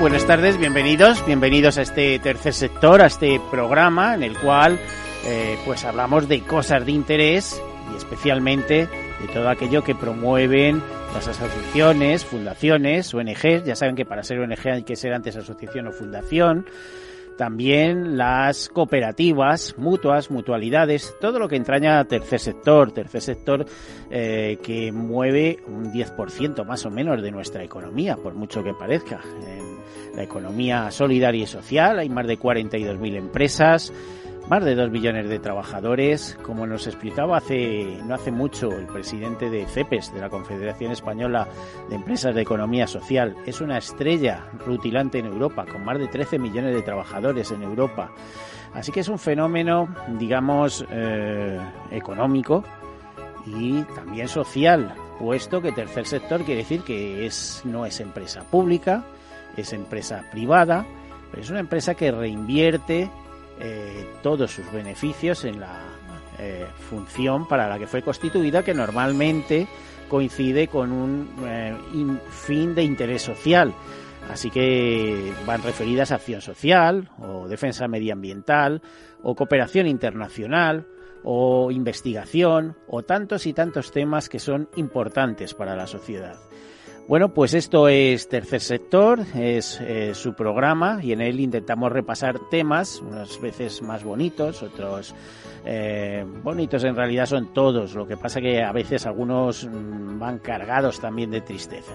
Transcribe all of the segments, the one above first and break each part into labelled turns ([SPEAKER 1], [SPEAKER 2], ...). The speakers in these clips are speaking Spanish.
[SPEAKER 1] Buenas tardes, bienvenidos, bienvenidos a este tercer sector, a este programa en el cual eh, pues hablamos de cosas de interés y especialmente de todo aquello que promueven las asociaciones, fundaciones, ONGs. Ya saben que para ser ONG hay que ser antes asociación o fundación también las cooperativas, mutuas, mutualidades, todo lo que entraña tercer sector, tercer sector eh, que mueve un 10% más o menos de nuestra economía, por mucho que parezca. En la economía solidaria y social hay más de 42.000 empresas, más de dos millones de trabajadores, como nos explicaba hace no hace mucho el presidente de CEPES, de la Confederación Española de Empresas de Economía Social. Es una estrella rutilante en Europa, con más de 13 millones de trabajadores en Europa. Así que es un fenómeno, digamos, eh, económico y también social, puesto que tercer sector quiere decir que es, no es empresa pública, es empresa privada, pero es una empresa que reinvierte eh, todos sus beneficios en la eh, función para la que fue constituida, que normalmente coincide con un eh, fin de interés social. Así que van referidas a acción social o defensa medioambiental o cooperación internacional o investigación o tantos y tantos temas que son importantes para la sociedad. Bueno, pues esto es Tercer Sector, es eh, su programa y en él intentamos repasar temas, unas veces más bonitos, otros eh, bonitos en realidad son todos, lo que pasa que a veces algunos mm, van cargados también de tristeza.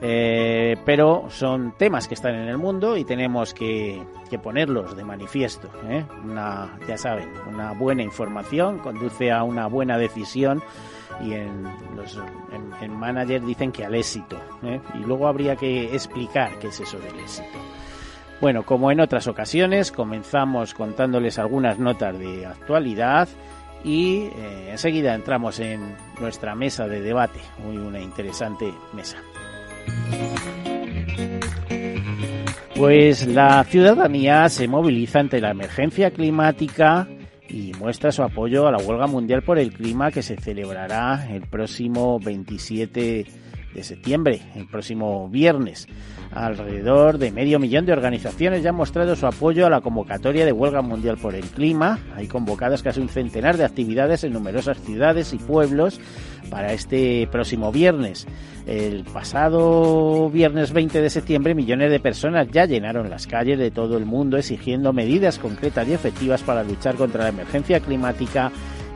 [SPEAKER 1] Eh, pero son temas que están en el mundo y tenemos que, ponerlos de manifiesto. ¿eh? Una, ya saben, una buena información conduce a una buena decisión y en los en, manager dicen que al éxito. ¿eh? Y luego habría que explicar qué es eso del éxito. Bueno, como en otras ocasiones, comenzamos contándoles algunas notas de actualidad y eh, enseguida entramos en nuestra mesa de debate, muy una interesante mesa. Pues la ciudadanía se moviliza ante la emergencia climática y muestra su apoyo a la huelga mundial por el clima que se celebrará el próximo 27 de septiembre, el próximo viernes. Alrededor de medio millón de organizaciones ya han mostrado su apoyo a la convocatoria de huelga mundial por el clima. Hay convocadas casi un centenar de actividades en numerosas ciudades y pueblos para este próximo viernes. El pasado viernes 20 de septiembre millones de personas ya llenaron las calles de todo el mundo exigiendo medidas concretas y efectivas para luchar contra la emergencia climática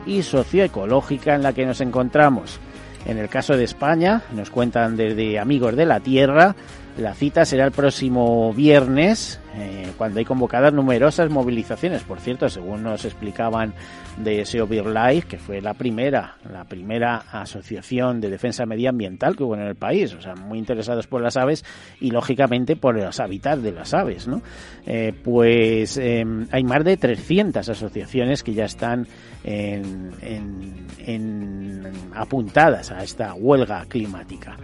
[SPEAKER 1] y socioecológica en la que nos encontramos. En el caso de España, nos cuentan desde Amigos de la Tierra, la cita será el próximo viernes, eh, cuando hay convocadas numerosas movilizaciones. Por cierto, según nos explicaban de SEO Life, que fue la primera, la primera asociación de defensa medioambiental que hubo en el país, o sea, muy interesados por las aves y lógicamente por los hábitats de las aves, ¿no? Eh, pues eh, hay más de 300 asociaciones que ya están en, en, en apuntadas a esta huelga climática.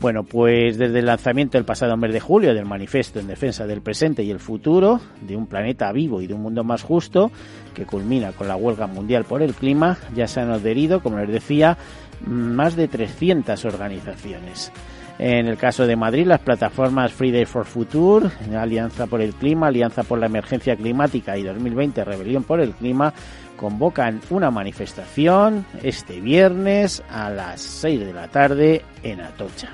[SPEAKER 1] Bueno, pues desde el lanzamiento el pasado mes de julio del manifiesto en defensa del presente y el futuro de un planeta vivo y de un mundo más justo, que culmina con la huelga mundial por el clima, ya se han adherido, como les decía, más de 300 organizaciones. En el caso de Madrid, las plataformas Friday for Future, Alianza por el Clima, Alianza por la Emergencia Climática y 2020 Rebelión por el Clima convocan una manifestación este viernes a las 6 de la tarde en Atocha.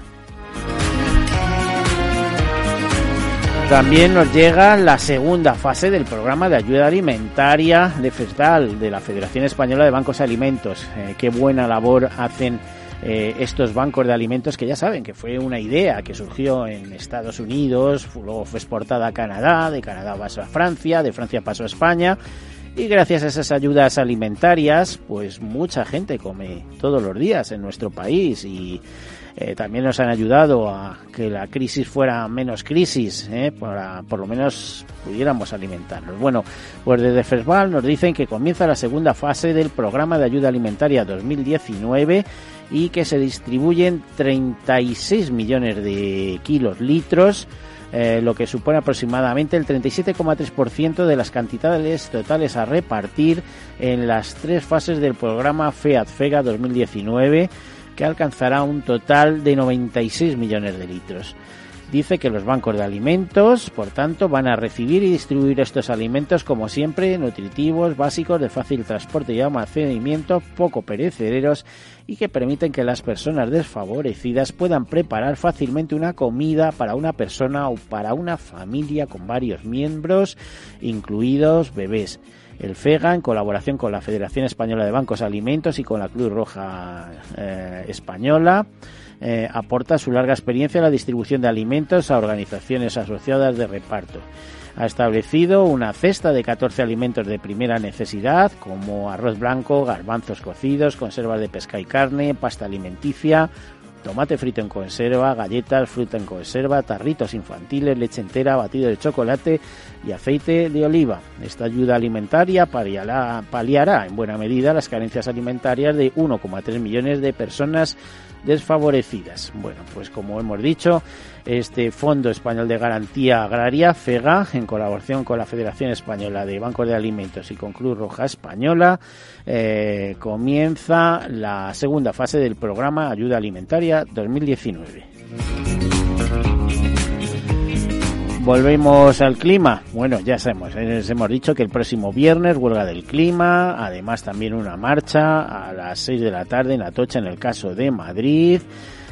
[SPEAKER 1] También nos llega la segunda fase del programa de ayuda alimentaria de FESDAL, de la Federación Española de Bancos de Alimentos. Eh, qué buena labor hacen eh, estos bancos de alimentos que ya saben que fue una idea que surgió en Estados Unidos, luego fue exportada a Canadá, de Canadá pasó a Francia, de Francia pasó a España. Y gracias a esas ayudas alimentarias, pues mucha gente come todos los días en nuestro país y eh, también nos han ayudado a que la crisis fuera menos crisis, eh, para por lo menos pudiéramos alimentarnos. Bueno, pues desde FESVAL nos dicen que comienza la segunda fase del programa de ayuda alimentaria 2019 y que se distribuyen 36 millones de kilos litros. Eh, lo que supone aproximadamente el 37,3% de las cantidades totales a repartir en las tres fases del programa FEAD-FEGA 2019 que alcanzará un total de 96 millones de litros. Dice que los bancos de alimentos, por tanto, van a recibir y distribuir estos alimentos como siempre, nutritivos, básicos, de fácil transporte y almacenamiento, poco perecederos y que permiten que las personas desfavorecidas puedan preparar fácilmente una comida para una persona o para una familia con varios miembros, incluidos bebés. El FEGA, en colaboración con la Federación Española de Bancos Alimentos y con la Cruz Roja eh, Española, eh, aporta su larga experiencia en la distribución de alimentos a organizaciones asociadas de reparto. Ha establecido una cesta de 14 alimentos de primera necesidad, como arroz blanco, garbanzos cocidos, conservas de pesca y carne, pasta alimenticia, tomate frito en conserva, galletas, fruta en conserva, tarritos infantiles, leche entera, batido de chocolate y aceite de oliva. Esta ayuda alimentaria paliará, paliará en buena medida las carencias alimentarias de 1,3 millones de personas desfavorecidas. Bueno, pues como hemos dicho, este Fondo Español de Garantía Agraria, FEGA, en colaboración con la Federación Española de Bancos de Alimentos y con Cruz Roja Española, eh, comienza la segunda fase del programa Ayuda Alimentaria 2019. Volvemos al clima. Bueno, ya sabemos, les hemos dicho que el próximo viernes huelga del clima, además también una marcha a las 6 de la tarde en Atocha en el caso de Madrid.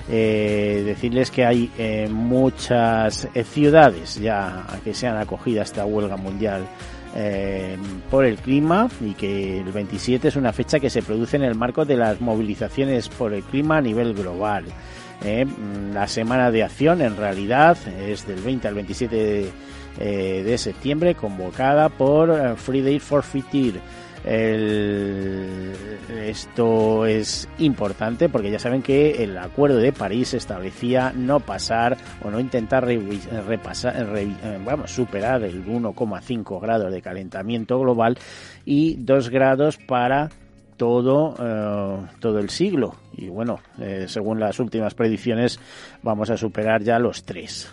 [SPEAKER 1] Eh, decirles que hay eh, muchas eh, ciudades ya que se han acogido a esta huelga mundial eh, por el clima y que el 27 es una fecha que se produce en el marco de las movilizaciones por el clima a nivel global. Eh, la semana de acción en realidad es del 20 al 27 de, eh, de septiembre convocada por eh, Friday for Future. esto es importante porque ya saben que el acuerdo de París establecía no pasar o no intentar repasar, vamos, superar el 1,5 grados de calentamiento global y 2 grados para todo, todo el siglo. Y bueno, eh, según las últimas predicciones, vamos a superar ya los tres.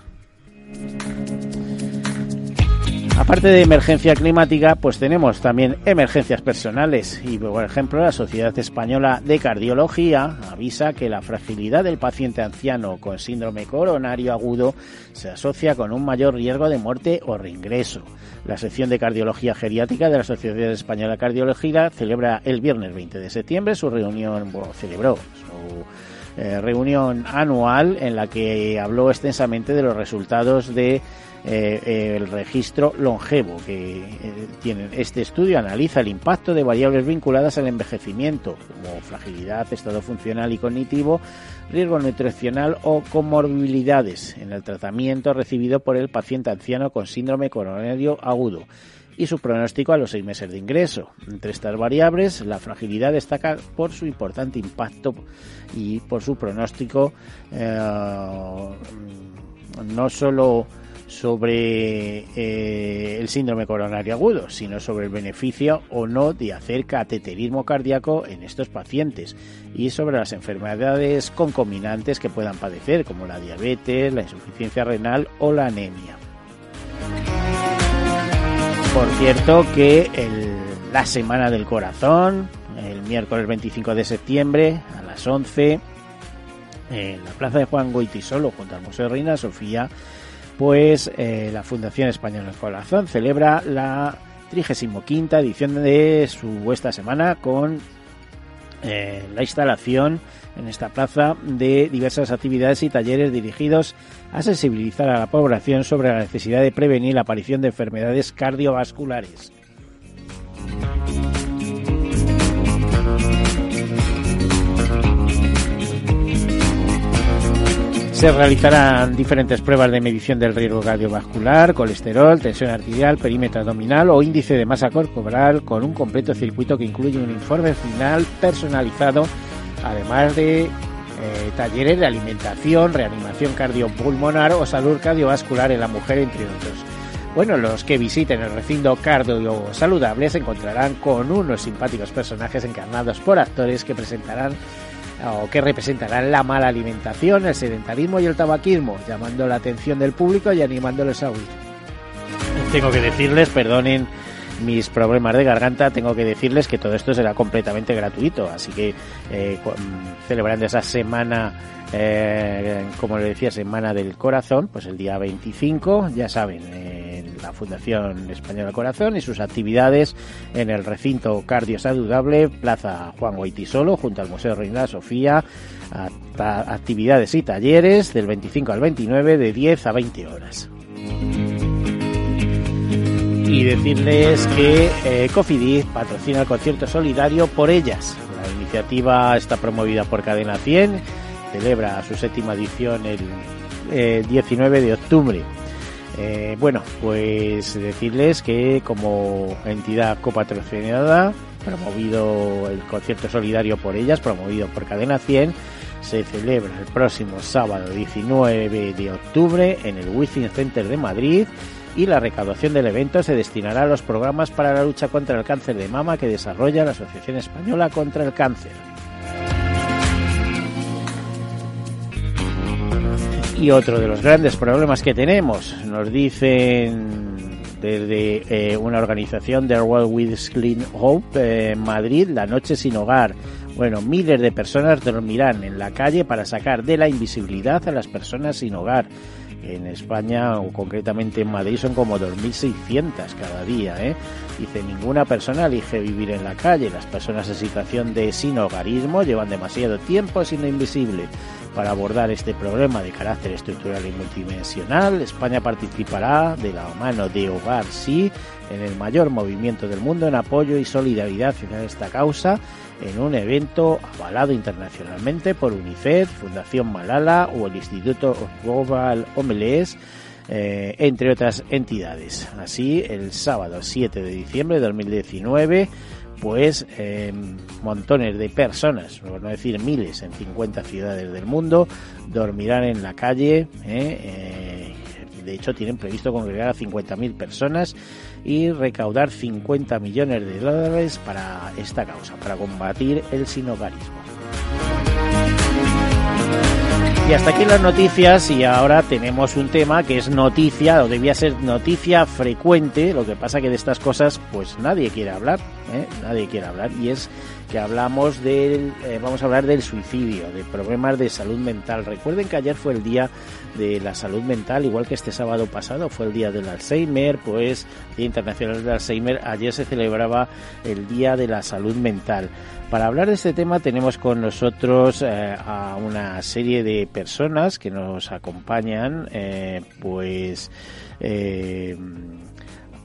[SPEAKER 1] Aparte de emergencia climática, pues tenemos también emergencias personales y, por ejemplo, la Sociedad Española de Cardiología avisa que la fragilidad del paciente anciano con síndrome coronario agudo se asocia con un mayor riesgo de muerte o reingreso. La sección de cardiología geriátrica de la Sociedad Española de Cardiología celebra el viernes 20 de septiembre su reunión, celebró eh, reunión anual en la que habló extensamente de los resultados de eh, el registro longevo que eh, tiene este estudio. Analiza el impacto de variables vinculadas al envejecimiento como fragilidad, estado funcional y cognitivo, riesgo nutricional o comorbilidades en el tratamiento recibido por el paciente anciano con síndrome coronario agudo y su pronóstico a los seis meses de ingreso. Entre estas variables, la fragilidad destaca por su importante impacto y por su pronóstico eh, no solo sobre eh, el síndrome coronario agudo, sino sobre el beneficio o no de hacer cateterismo cardíaco en estos pacientes y sobre las enfermedades concominantes que puedan padecer, como la diabetes, la insuficiencia renal o la anemia. Por cierto que la Semana del Corazón, el miércoles 25 de septiembre a las 11, en la Plaza de Juan Goitisolo, junto al Museo Reina Sofía, pues eh, la Fundación Española del Corazón celebra la 35 edición de su esta semana con eh, la instalación en esta plaza de diversas actividades y talleres dirigidos a sensibilizar a la población sobre la necesidad de prevenir la aparición de enfermedades cardiovasculares. Se realizarán diferentes pruebas de medición del riesgo cardiovascular, colesterol, tensión arterial, perímetro abdominal o índice de masa corporal con un completo circuito que incluye un informe final personalizado, además de eh, talleres de alimentación, reanimación cardiopulmonar o salud cardiovascular en la mujer, entre otros. Bueno, los que visiten el recinto cardio saludable se encontrarán con unos simpáticos personajes encarnados por actores que presentarán o que representarán la mala alimentación, el sedentarismo y el tabaquismo, llamando la atención del público y animándoles a huir. Tengo que decirles, perdonen mis problemas de garganta, tengo que decirles que todo esto será completamente gratuito, así que eh, celebrando esa semana eh, como le decía, Semana del Corazón, pues el día 25, ya saben, en la Fundación Española Corazón y sus actividades en el recinto cardio saludable, Plaza Juan Guaitisolo, junto al Museo Reina Sofía, actividades y talleres del 25 al 29 de 10 a 20 horas. Y decirles que eh, patrocina el concierto solidario por ellas. La iniciativa está promovida por Cadena 100 celebra su séptima edición el 19 eh, de octubre. Eh, bueno, pues decirles que como entidad copatrocinada, promovido el concierto solidario por ellas, promovido por Cadena 100, se celebra el próximo sábado 19 de octubre en el Within Center de Madrid y la recaudación del evento se destinará a los programas para la lucha contra el cáncer de mama que desarrolla la Asociación Española contra el Cáncer. Y otro de los grandes problemas que tenemos, nos dicen desde eh, una organización de World with Clean Hope eh, Madrid, la noche sin hogar. Bueno, miles de personas dormirán en la calle para sacar de la invisibilidad a las personas sin hogar. En España, o concretamente en Madrid, son como 2.600 cada día. ¿eh? Dice, ninguna persona elige vivir en la calle. Las personas en situación de sin hogarismo llevan demasiado tiempo siendo invisible. Para abordar este problema de carácter estructural y multidimensional, España participará de la mano de Hogar Sí en el mayor movimiento del mundo en apoyo y solidaridad en esta causa en un evento avalado internacionalmente por UNICEF, Fundación Malala o el Instituto Global Homeless, eh, entre otras entidades. Así, el sábado 7 de diciembre de 2019 pues montones de personas, por no decir miles, en 50 ciudades del mundo, dormirán en la calle. ¿eh? Eh, de hecho, tienen previsto congregar a 50.000 personas y recaudar 50 millones de dólares para esta causa, para combatir el sinogarismo. Y hasta aquí las noticias y ahora tenemos un tema que es noticia o debía ser noticia frecuente, lo que pasa que de estas cosas pues nadie quiere hablar, ¿eh? nadie quiere hablar y es que hablamos del, eh, vamos a hablar del suicidio, de problemas de salud mental. Recuerden que ayer fue el día de la salud mental, igual que este sábado pasado fue el día del Alzheimer, pues Día Internacional del Alzheimer, ayer se celebraba el Día de la Salud Mental. Para hablar de este tema tenemos con nosotros eh, a una serie de personas que nos acompañan, eh, pues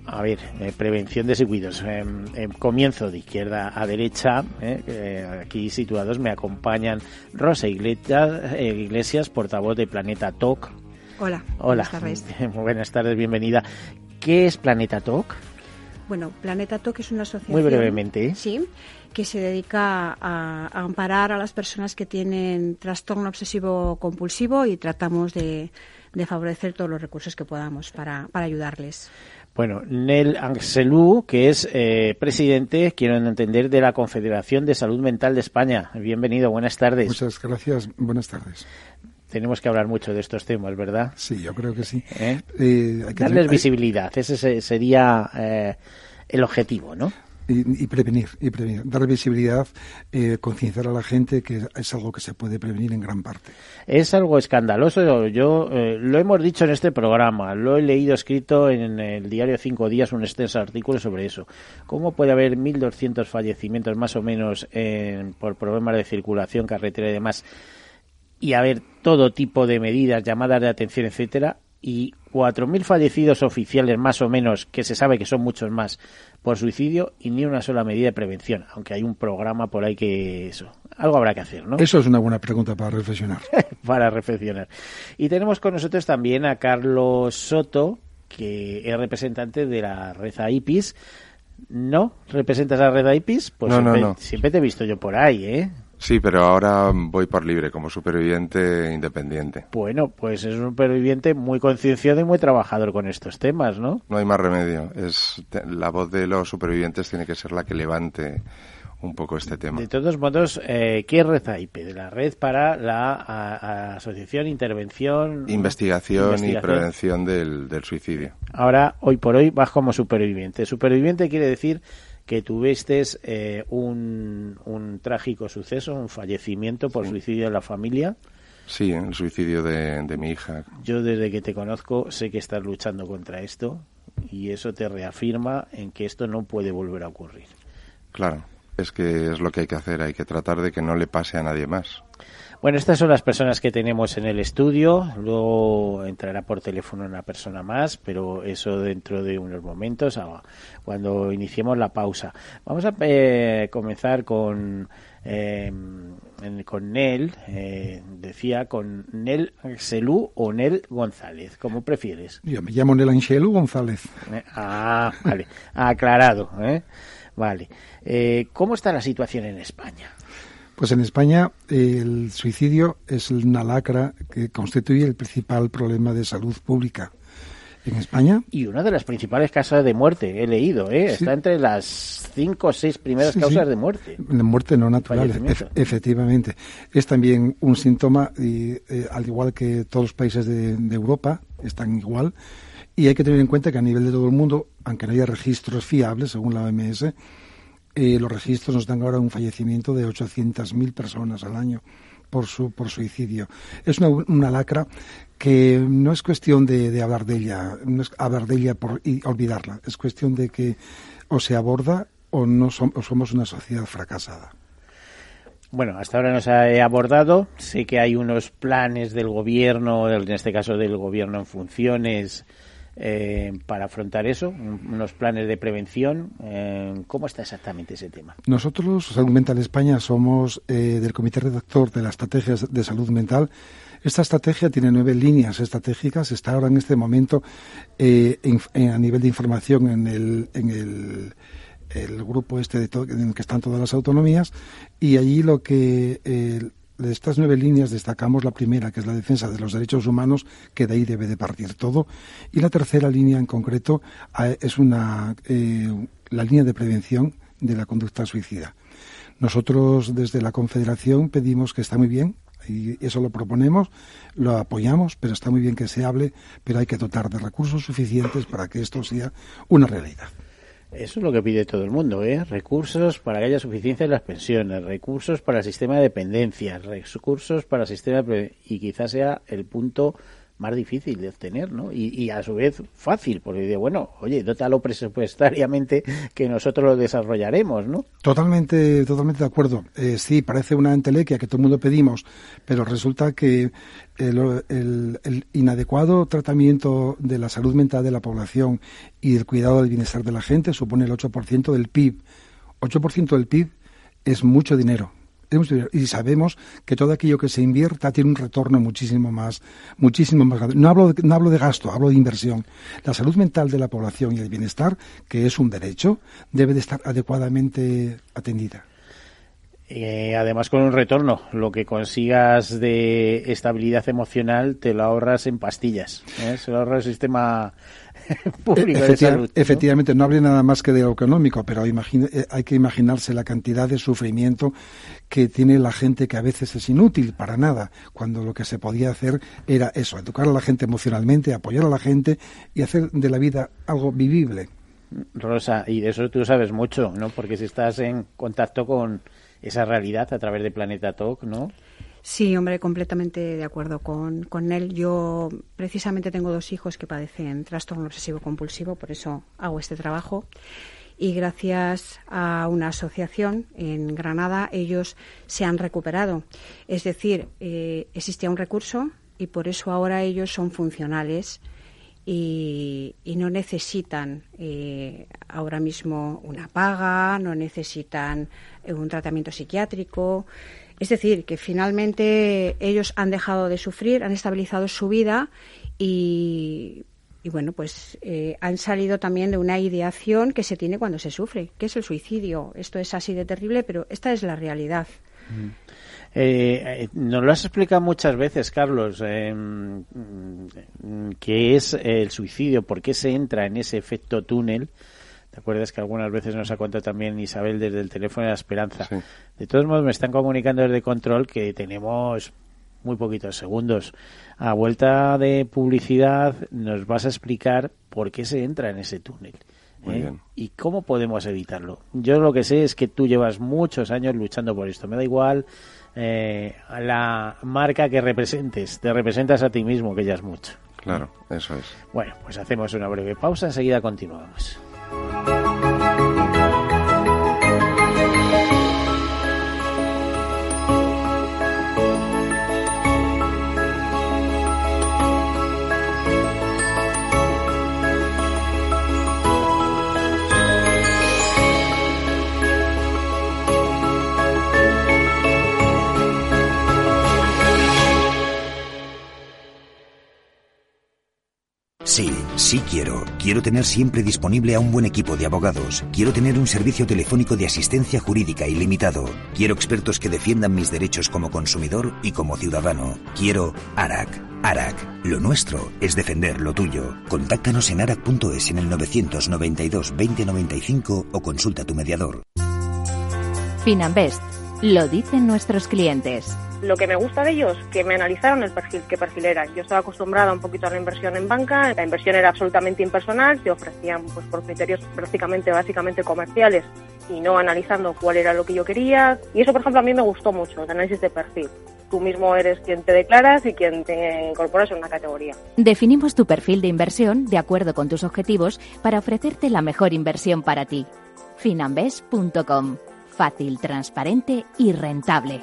[SPEAKER 1] a ver, eh, prevención de descuidos. En, comienzo de izquierda a derecha, eh, eh, aquí situados, me acompañan Rosa Iglesias, Iglesias portavoz de Planeta Talk.
[SPEAKER 2] Hola.
[SPEAKER 1] Hola. Buenas tardes. buenas tardes, bienvenida. ¿Qué es Planeta Talk?
[SPEAKER 2] Bueno, Planeta Talk es una asociación.
[SPEAKER 1] Muy brevemente.
[SPEAKER 2] Sí, que se dedica a, amparar a las personas que tienen trastorno obsesivo compulsivo y tratamos de, favorecer todos los recursos que podamos para, para ayudarles.
[SPEAKER 1] Bueno, Nel Angelou, que es eh, presidente, quiero entender, de la Confederación de Salud Mental de España. Bienvenido, buenas tardes.
[SPEAKER 3] Muchas gracias, buenas tardes.
[SPEAKER 1] Tenemos que hablar mucho de estos temas, ¿verdad?
[SPEAKER 3] Sí, yo creo que sí.
[SPEAKER 1] ¿Eh? Eh, Darles visibilidad, ese sería el objetivo, ¿no?
[SPEAKER 3] Y, prevenir, y prevenir, dar visibilidad, eh, concienciar a la gente que es algo que se puede prevenir en gran parte.
[SPEAKER 1] Es algo escandaloso. Yo eh, lo hemos dicho en este programa, lo he leído escrito en el diario Cinco Días, un extenso artículo sobre eso. ¿Cómo puede haber 1.200 fallecimientos más o menos por problemas de circulación, carretera y demás? Y haber todo tipo de medidas, llamadas de atención, etcétera, y 4.000 fallecidos oficiales más o menos, que se sabe que son muchos más, por suicidio y ni una sola medida de prevención, aunque hay un programa por ahí que eso, algo habrá que hacer, ¿no?
[SPEAKER 3] Eso es una buena pregunta para reflexionar.
[SPEAKER 1] para reflexionar. Y tenemos con nosotros también a Carlos Soto, que es representante de la red AIPIS. ¿No? ¿Representas a la red AIPIS? Pues
[SPEAKER 4] no,
[SPEAKER 1] siempre,
[SPEAKER 4] no, no.
[SPEAKER 1] siempre te he visto yo por ahí, ¿eh?
[SPEAKER 4] Sí, pero ahora voy por libre como superviviente independiente.
[SPEAKER 1] Bueno, pues es un superviviente muy concienciado y muy trabajador con estos temas, ¿no?
[SPEAKER 4] No hay más remedio. Es la voz de los supervivientes tiene que ser la que levante un poco este tema.
[SPEAKER 1] De todos modos, eh, ¿qué Red? De la Red para la Asociación Intervención...
[SPEAKER 4] Investigación, y Prevención del, del Suicidio.
[SPEAKER 1] Ahora, hoy por hoy, vas como superviviente. Superviviente quiere decir que tuviste eh, un, un, trágico suceso, un fallecimiento por suicidio en la familia.
[SPEAKER 4] Sí, el suicidio de, de, mi hija.
[SPEAKER 1] Yo desde que te conozco sé que estás luchando contra esto y eso te reafirma en que esto no puede volver a ocurrir.
[SPEAKER 4] Claro, es que es lo que hay que hacer, hay que tratar de que no le pase a nadie más.
[SPEAKER 1] Bueno, estas son las personas que tenemos en el estudio. Luego entrará por teléfono una persona más, pero eso dentro de unos momentos, cuando iniciemos la pausa. Vamos a eh, comenzar con eh, con Nel, eh, decía con Nel Angelú o Nel González, como prefieres.
[SPEAKER 3] Yo me llamo Nel Angelú González.
[SPEAKER 1] ah, vale, aclarado, Vale. ¿Cómo está la situación en España?
[SPEAKER 3] Pues en España el suicidio es una lacra que constituye el principal problema de salud pública en España.
[SPEAKER 1] Y una de las principales causas de muerte, he leído, ¿eh? está entre las cinco o seis primeras causas de muerte.
[SPEAKER 3] De muerte no natural, efectivamente. Es también un síntoma, y, eh, al igual que todos los países de, de Europa, están igual. Y hay que tener en cuenta que a nivel de todo el mundo, aunque no haya registros fiables, según la OMS, eh, los registros nos dan ahora un fallecimiento de 800.000 personas al año por, su, por suicidio. Es una, una lacra que no es cuestión de, de, hablar de ella, no es hablar de ella por, y olvidarla, es cuestión de que o se aborda o, no o somos una sociedad fracasada.
[SPEAKER 1] Bueno, hasta ahora nos ha abordado. Sé que hay unos planes del gobierno, en este caso del gobierno en funciones, eh, para afrontar eso, unos planes de prevención. Eh, ¿Cómo está exactamente ese tema?
[SPEAKER 3] Nosotros, Salud Mental España, somos eh, del comité redactor de las estrategias de salud mental. Esta estrategia tiene nueve líneas estratégicas. Está ahora en este momento a nivel de información en el, en el, el grupo este de en el que están todas las autonomías y allí lo que de estas nueve líneas destacamos la primera, que es la defensa de los derechos humanos, que de ahí debe de partir todo, y la tercera línea en concreto es una eh, la línea de prevención de la conducta suicida. Nosotros desde la Confederación pedimos que está muy bien, y eso lo proponemos, lo apoyamos, pero está muy bien que se hable, pero hay que dotar de recursos suficientes para que esto sea una realidad.
[SPEAKER 1] Eso es lo que pide todo el mundo, ¿eh? Recursos para que haya suficiencia en las pensiones, recursos para el sistema de dependencia, recursos para el sistema de... y quizás sea el punto más difícil de obtener, ¿no? Y, a su vez fácil, porque dice, bueno, oye, dótalo presupuestariamente que nosotros lo desarrollaremos, ¿no?
[SPEAKER 3] Totalmente, totalmente de acuerdo. Eh, sí, parece una entelequia que todo el mundo pedimos, pero resulta que el, el, inadecuado tratamiento de la salud mental de la población y del cuidado del bienestar de la gente supone el 8% del PIB. 8% del PIB es mucho dinero y sabemos que todo aquello que se invierta tiene un retorno muchísimo más, muchísimo más grande. No hablo, de, no hablo de gasto, hablo de inversión. La salud mental de la población y el bienestar, que es un derecho, debe de estar adecuadamente atendida.
[SPEAKER 1] Eh, además con un retorno, lo que consigas de estabilidad emocional te lo ahorras en pastillas, ¿eh? se lo ahorra el sistema público de salud.
[SPEAKER 3] Efectivamente, no habría nada más que de lo económico, pero eh, hay que imaginarse la cantidad de sufrimiento que tiene la gente que a veces es inútil para nada, cuando lo que se podía hacer era eso, educar a la gente emocionalmente, apoyar a la gente y hacer de la vida algo vivible.
[SPEAKER 1] Rosa, y de eso tú sabes mucho, ¿no? Porque si estás en contacto con esa realidad a través de Planeta Talk, ¿no?
[SPEAKER 2] Sí, hombre, completamente de acuerdo con, con él. Yo precisamente tengo dos hijos que padecen trastorno obsesivo compulsivo, por eso hago este trabajo. Y gracias a una asociación en Granada, ellos se han recuperado. Es decir, eh, existía un recurso y por eso ahora ellos son funcionales y, no necesitan eh, ahora mismo una paga, no necesitan eh, un tratamiento psiquiátrico. Es decir, que finalmente ellos han dejado de sufrir, han estabilizado su vida y, bueno, pues eh, han salido también de una ideación que se tiene cuando se sufre, que es el suicidio. Esto es así de terrible, pero esta es la realidad.
[SPEAKER 1] Mm. Eh, nos lo has explicado muchas veces, Carlos, eh, mm, qué es el suicidio, por qué se entra en ese efecto túnel ¿Te acuerdas que algunas veces nos ha contado también Isabel desde el teléfono de la esperanza? De todos modos, me están comunicando desde control que tenemos muy poquitos segundos. A vuelta de publicidad, nos vas a explicar por qué se entra en ese túnel. ¿eh? ¿Y cómo podemos evitarlo? Yo lo que sé es que tú llevas muchos años luchando por esto. Me da igual eh, la marca que representes. Te representas a ti mismo, que ya es mucho.
[SPEAKER 4] Claro, eso es.
[SPEAKER 1] Bueno, pues hacemos una breve pausa. Enseguida continuamos.
[SPEAKER 5] Sí, sí quiero. Quiero tener siempre disponible a un buen equipo de abogados. Quiero tener un servicio telefónico de asistencia jurídica ilimitado. Quiero expertos que defiendan mis derechos como consumidor y como ciudadano. Quiero ARAC. ARAC. Lo nuestro es defender lo tuyo. Contáctanos en arac.es en el 992 2095 o consulta a tu mediador.
[SPEAKER 6] Finanbest. Lo dicen nuestros clientes.
[SPEAKER 7] Lo que me gusta de ellos, que me analizaron el perfil, qué perfil era. Yo estaba acostumbrada un poquito a la inversión en banca, la inversión era absolutamente impersonal, te ofrecían pues por criterios prácticamente básicamente comerciales y no analizando cuál era lo que yo quería. Y eso, por ejemplo, a mí me gustó mucho, el análisis de perfil. Tú mismo eres quien te declaras y quien te incorporas en una categoría.
[SPEAKER 6] Definimos tu perfil de inversión de acuerdo con tus objetivos para ofrecerte la mejor inversión para ti. Finambes.com. Fácil, transparente y rentable.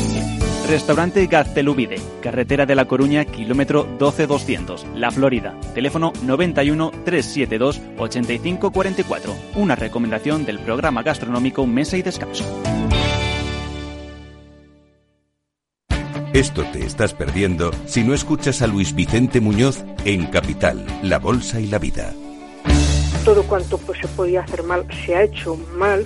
[SPEAKER 8] Restaurante Gaztelubide, carretera de La Coruña, kilómetro 12200, La Florida. Teléfono 91 372 8544. Una recomendación del programa gastronómico Mesa y Descanso.
[SPEAKER 9] Esto te estás perdiendo si no escuchas a Luis Vicente Muñoz en Capital, La Bolsa y la Vida.
[SPEAKER 10] Todo cuanto pues, se podía hacer mal se ha hecho mal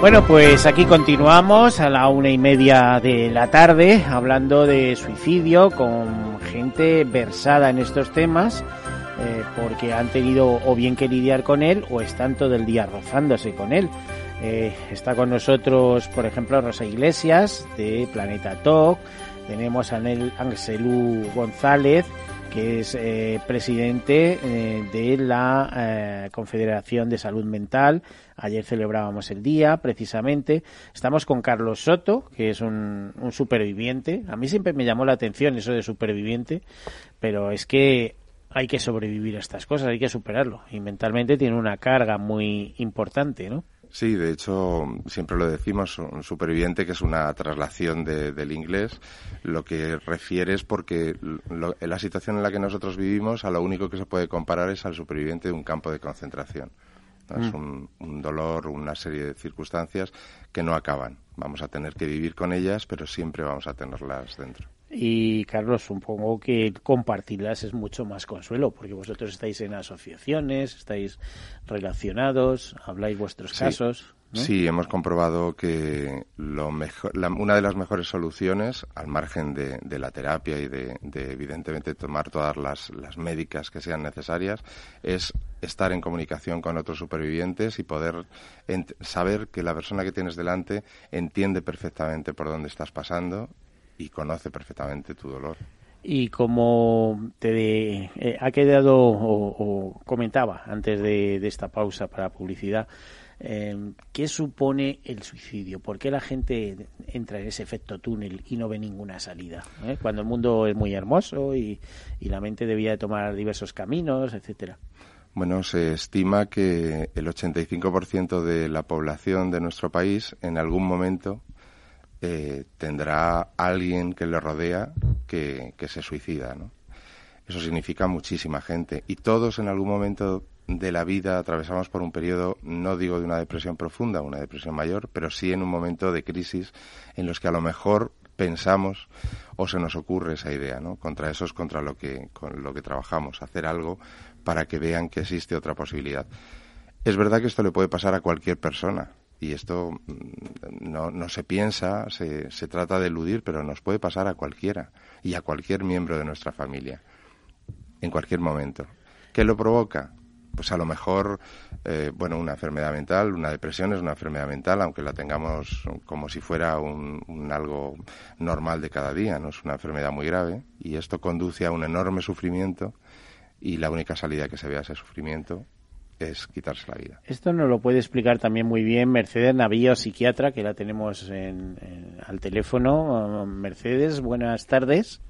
[SPEAKER 1] Bueno, pues aquí continuamos a la una y media de la tarde hablando de suicidio con gente versada en estos temas eh, porque han tenido o bien que lidiar con él o están todo el día rozándose con él. Eh, está con nosotros, por ejemplo, Rosa Iglesias de Planeta Talk. Tenemos a Angelú González, que es eh, presidente eh, de la eh, Confederación de Salud Mental. Ayer celebrábamos el día, precisamente. Estamos con Carlos Soto, que es un, un superviviente. A mí siempre me llamó la atención eso de superviviente, pero es que hay que sobrevivir a estas cosas, hay que superarlo. Y mentalmente tiene una carga muy importante, ¿no?
[SPEAKER 4] Sí, de hecho, siempre lo decimos, un superviviente que es una traslación del inglés, lo que refiere es porque en la situación en la que nosotros vivimos, a lo único que se puede comparar es al superviviente de un campo de concentración. Es mm. un, dolor, una serie de circunstancias que no acaban. Vamos a tener que vivir con ellas, pero siempre vamos a tenerlas dentro.
[SPEAKER 1] Y Carlos, supongo que compartirlas es mucho más consuelo, porque vosotros estáis en asociaciones, estáis relacionados, habláis vuestros casos.
[SPEAKER 4] Sí, hemos comprobado que lo mejor, una de las mejores soluciones, al margen de, la terapia y de, evidentemente tomar todas las, médicas que sean necesarias, es estar en comunicación con otros supervivientes y poder saber que la persona que tienes delante entiende perfectamente por dónde estás pasando y conoce perfectamente tu dolor.
[SPEAKER 1] Y como te eh, ha quedado o, comentaba antes de, esta pausa para publicidad, eh, ¿qué supone el suicidio? ¿Por qué la gente entra en ese efecto túnel y no ve ninguna salida? ¿Eh? Cuando el mundo es muy hermoso y, y la mente debía de tomar diversos caminos, etcétera.
[SPEAKER 4] Bueno, se estima que el 85% de la población de nuestro país en algún momento eh, tendrá alguien que le rodea que, se suicida, ¿no? Eso significa muchísima gente. Y todos en algún momento de la vida atravesamos por un periodo, no digo de una depresión profunda, una depresión mayor, pero sí en un momento de crisis en los que a lo mejor pensamos o se nos ocurre esa idea, ¿no? Contra eso es contra lo que, con lo que trabajamos, hacer algo para que vean que existe otra posibilidad. Es verdad que esto le puede pasar a cualquier persona, y esto mm, no, se piensa, se, se, trata de eludir, pero nos puede pasar a cualquiera y a cualquier miembro de nuestra familia, en cualquier momento. ¿Qué lo provoca? Pues a lo mejor, eh, bueno, una enfermedad mental, una depresión es una enfermedad mental, aunque la tengamos como si fuera un, un algo normal de cada día, ¿no? Es una enfermedad muy grave y esto conduce a un enorme sufrimiento y la única salida que se ve a ese sufrimiento es quitarse la vida.
[SPEAKER 1] Esto nos lo puede explicar también muy bien Mercedes Navío, psiquiatra, que la tenemos en, al teléfono. Mercedes, buenas tardes.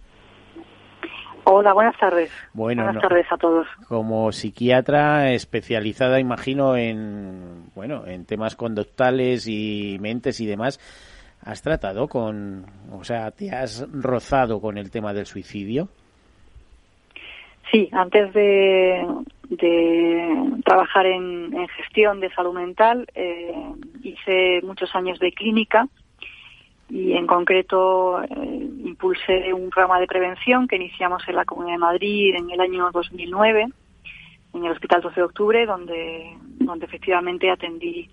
[SPEAKER 11] Hola, buenas tardes.
[SPEAKER 1] buenas
[SPEAKER 11] tardes a todos.
[SPEAKER 1] Como psiquiatra especializada, imagino, en, bueno, en temas conductales y mentes y demás, ¿has tratado con, o sea, te has rozado con el tema del suicidio?
[SPEAKER 11] Sí, antes de, trabajar en, gestión de salud mental, eh, hice muchos años de clínica y en concreto eh, impulsé un programa de prevención que iniciamos en la Comunidad de Madrid en el año 2009 en el Hospital 12 de Octubre, donde, donde efectivamente atendí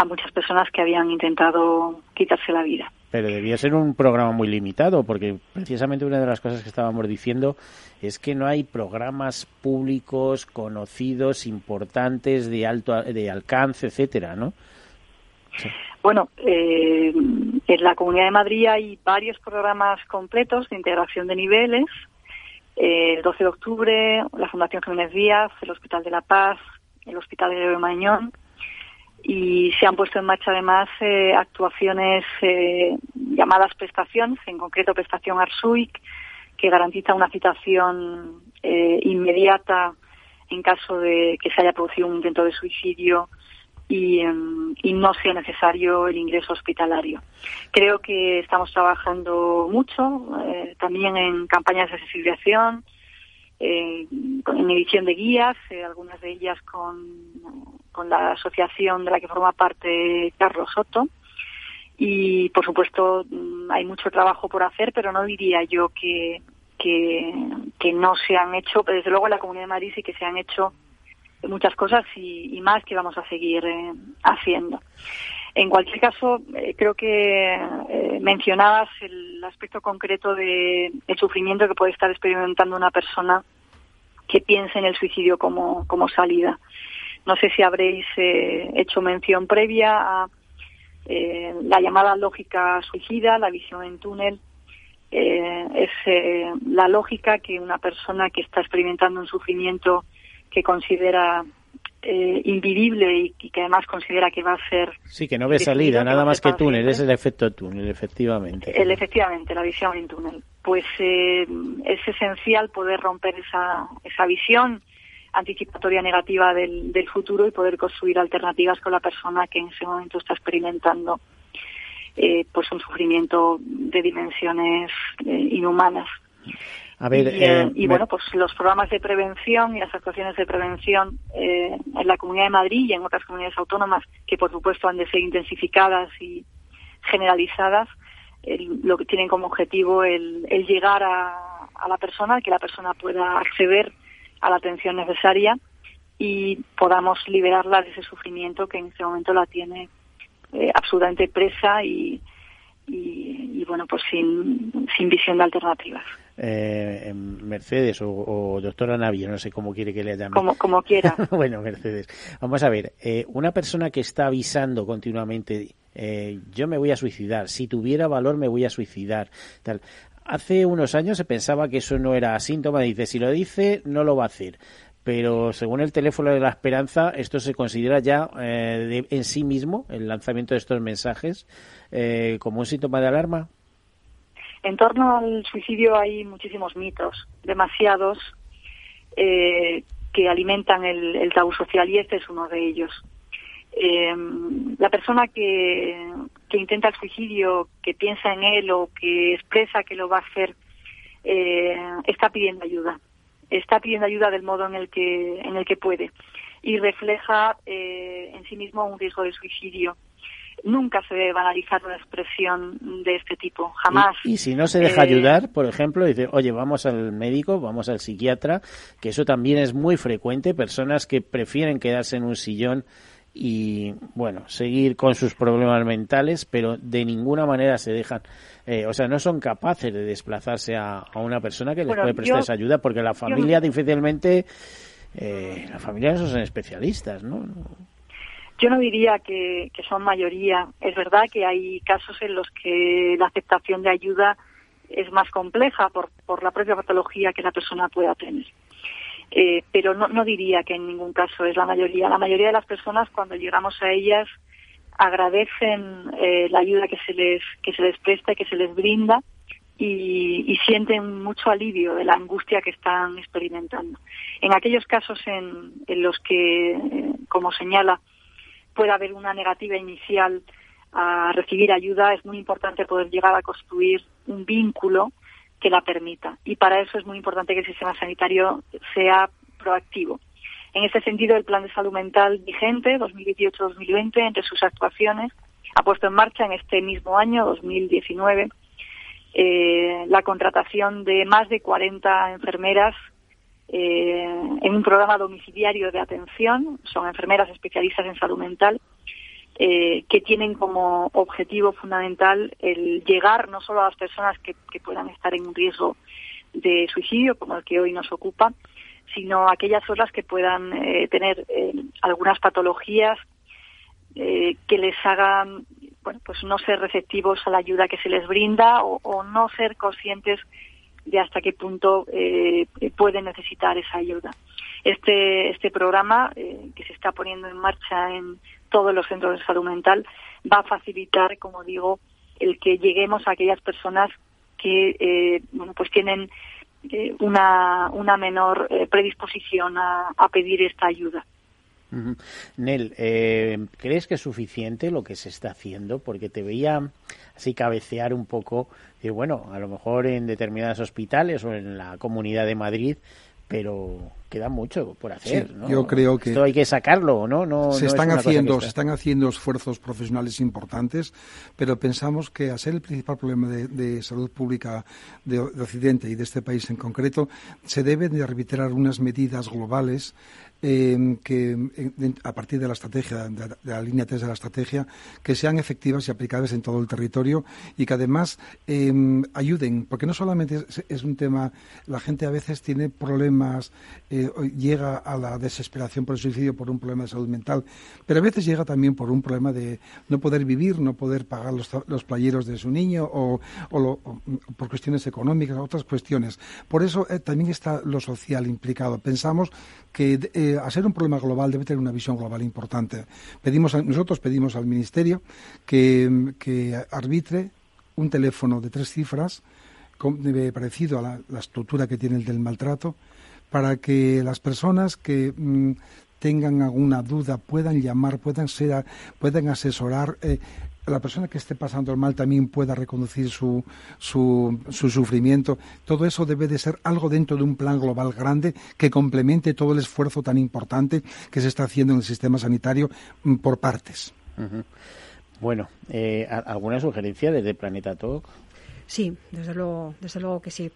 [SPEAKER 11] a muchas personas que habían intentado quitarse la vida.
[SPEAKER 1] Pero debía ser un programa muy limitado, porque precisamente una de las cosas que estábamos diciendo es que no hay programas públicos conocidos, importantes, de alto de alcance, etcétera, ¿no?
[SPEAKER 11] Bueno, eh, en la Comunidad de Madrid hay varios programas completos de integración de niveles. Eh, el 12 de octubre, la Fundación Jiménez Díaz, el Hospital de la Paz, el Hospital de Mañón, y se han puesto en marcha además eh, actuaciones eh, llamadas prestaciones, en concreto prestación ARSUIC, que garantiza una citación eh, inmediata en caso de que se haya producido un intento de suicidio y, em, y, no sea necesario el ingreso hospitalario. Creo que estamos trabajando mucho, también en campañas de sensibilización, en edición de guías, algunas de ellas con con la asociación de la que forma parte Carlos Soto. Y, por supuesto, mm, hay mucho trabajo por hacer, pero no diría yo que, que, no se han hecho. Desde luego, en la Comunidad de Madrid sí que se han hecho muchas cosas y, más que vamos a seguir eh, haciendo. En cualquier caso, eh, creo que eh, mencionabas el aspecto concreto del sufrimiento que puede estar experimentando una persona que piense en el suicidio como, como salida. No sé si habréis eh, hecho mención previa a eh, la llamada lógica suicida, la visión en túnel. Eh, es la lógica que una persona que está experimentando un sufrimiento que considera invivible y, que además considera que va a ser...
[SPEAKER 1] Sí, que no ve salida, nada más que túnel, es el efecto túnel, efectivamente.
[SPEAKER 11] El, efectivamente, la visión en túnel. Pues es esencial poder romper esa, esa visión anticipatoria negativa del, futuro y poder construir alternativas con la persona que en ese momento está experimentando eh, pues un sufrimiento de dimensiones eh, inhumanas.
[SPEAKER 1] A ver,
[SPEAKER 11] y, eh, bueno, pues los programas de prevención y las actuaciones de prevención en la Comunidad de Madrid y en otras comunidades autónomas, que por supuesto han de ser intensificadas y generalizadas, lo que tienen como objetivo el, el llegar a, a, la persona, que la persona pueda acceder a la atención necesaria y podamos liberarla de ese sufrimiento que en este momento la tiene eh, absolutamente presa y, y, bueno, pues sin, sin visión de alternativas.
[SPEAKER 1] Eh, Mercedes o, doctora Navia, no sé cómo quiere que le llame.
[SPEAKER 11] Como, como quiera.
[SPEAKER 1] bueno, Mercedes. Vamos a ver, eh, una persona que está avisando continuamente, eh, yo me voy a suicidar, si tuviera valor me voy a suicidar, tal hace unos años se pensaba que eso no era síntoma, dice, si lo dice, no lo va a hacer. Pero según el teléfono de la esperanza, esto se considera ya eh, en sí mismo, el lanzamiento de estos mensajes, eh, como un síntoma de alarma.
[SPEAKER 11] En torno al suicidio hay muchísimos mitos, demasiados, eh, que alimentan el, el tabú social y este es uno de ellos. Eh, la persona que, que, intenta el suicidio, que piensa en él o que expresa que lo va a hacer, eh, está pidiendo ayuda. Está pidiendo ayuda del modo en el que, en el que puede y refleja eh, en sí mismo un riesgo de suicidio. Nunca se debe banalizar una expresión de este tipo, jamás.
[SPEAKER 1] Y, si no se deja ayudar, por ejemplo, dice, oye, vamos al médico, vamos al psiquiatra, que eso también es muy frecuente, personas que prefieren quedarse en un sillón y bueno, seguir con sus problemas mentales, pero de ninguna manera se dejan, eh, o sea, no son capaces de desplazarse a, una persona que les puede prestar esa ayuda, porque la familia difícilmente, eh, la familia no son especialistas, ¿no?
[SPEAKER 11] Yo no diría que, que son mayoría. Es verdad que hay casos en los que la aceptación de ayuda es más compleja por, por la propia patología que la persona pueda tener. Eh, pero no, diría que en ningún caso es la mayoría. La mayoría de las personas cuando llegamos a ellas agradecen eh, la ayuda que se les que se les presta y que se les brinda y, sienten mucho alivio de la angustia que están experimentando. En aquellos casos en, en los que, eh, como señala, puede haber una negativa inicial a recibir ayuda, es muy importante poder llegar a construir un vínculo que la permita. Y para eso es muy importante que el sistema sanitario sea proactivo. En este sentido, el Plan de Salud Mental vigente 2018-2020, entre sus actuaciones, ha puesto en marcha en este mismo año, 2019, eh, la contratación de más de 40 enfermeras en un programa domiciliario de atención, son enfermeras especialistas en salud mental, que tienen como objetivo fundamental el llegar no solo a las personas que, puedan estar en riesgo de suicidio, como el que hoy nos ocupa, sino aquellas otras que puedan eh, tener eh, algunas patologías eh, que les hagan bueno, pues no ser receptivos a la ayuda que se les brinda o, no ser conscientes de hasta qué punto pueden necesitar esa ayuda. Este, este programa que se está poniendo en marcha en todos los centros de salud mental va a facilitar, como digo, el que lleguemos a aquellas personas que bueno, pues tienen eh, una, una menor eh, predisposición a, pedir esta ayuda.
[SPEAKER 1] Nel, eh, ¿crees que es suficiente lo que se está haciendo? Porque te veía así cabecear un poco, de bueno, a lo mejor en determinados hospitales o en la Comunidad de Madrid pero queda mucho por hacer. ¿no?
[SPEAKER 3] Yo creo que
[SPEAKER 1] esto hay que sacarlo, ¿no? no
[SPEAKER 3] se están haciendo, se están haciendo esfuerzos profesionales importantes, pero pensamos que a ser el principal problema de, salud pública de, Occidente y de este país en concreto, se deben de arbitrar unas medidas globales eh, que a partir de la estrategia, de, la línea 3 de la estrategia, que sean efectivas y aplicables en todo el territorio y que además em, ayuden, porque no solamente es, un tema, la gente a veces tiene problemas, eh, llega a la desesperación por el suicidio por un problema de salud mental, pero a veces llega también por un problema de no poder vivir, no poder pagar los, los playeros de su niño o, por cuestiones económicas, otras cuestiones. Por eso eh, también está lo social implicado. Pensamos que a ser un problema global debe tener una visión global importante. Pedimos nosotros pedimos al Ministerio que, arbitre un teléfono de tres cifras parecido a la, estructura que tiene el del maltrato para que las personas que mm, tengan alguna duda puedan llamar, puedan ser, puedan asesorar eh, la persona que esté pasando el mal también pueda reconducir su, su, su, sufrimiento. Todo eso debe de ser algo dentro de un plan global grande que complemente todo el esfuerzo tan importante que se está haciendo en el sistema sanitario mm, por partes.
[SPEAKER 1] Bueno, eh, ¿alguna sugerencia desde Planeta Talk?
[SPEAKER 2] Sí, desde luego, desde luego que sí.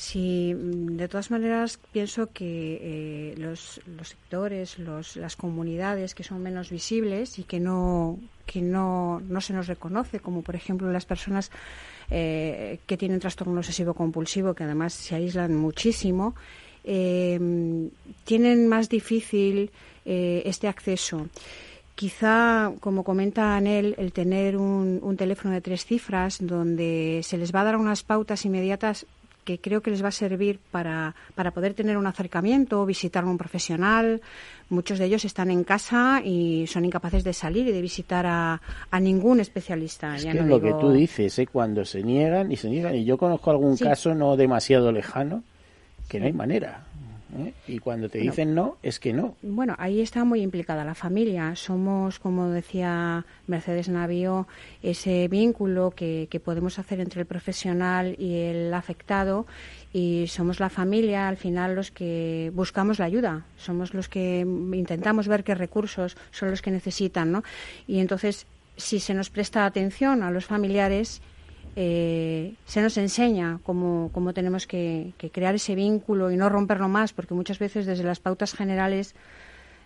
[SPEAKER 2] Sí, mm, de todas maneras pienso que eh, los, sectores, los, las comunidades que son menos visibles y que no que no, no se nos reconoce, como por ejemplo las personas eh, que tienen trastorno obsesivo compulsivo, que además se aíslan muchísimo, eh, tienen más difícil este acceso. Quizá, como comenta Anel, el tener un, un teléfono de tres cifras donde se les va a dar unas pautas inmediatas que creo que les va a servir para, para poder tener un acercamiento, visitar a un profesional. Muchos de ellos están en casa y son incapaces de salir y de visitar a, a ningún especialista.
[SPEAKER 1] Es que lo que tú dices, ¿eh? cuando se niegan y se niegan, y yo conozco algún caso no demasiado lejano, que no hay manera. ¿Eh? Y cuando te dicen no, es que no.
[SPEAKER 2] Bueno, ahí está muy implicada la familia. Somos, como decía Mercedes Navío, ese vínculo que, que podemos hacer entre el profesional y el afectado y somos la familia al final los que buscamos la ayuda, somos los que intentamos ver qué recursos son los que necesitan, ¿no? Y entonces, si se nos presta atención a los familiares, eh, se nos enseña cómo, cómo tenemos que, crear ese vínculo y no romperlo más, porque muchas veces desde las pautas generales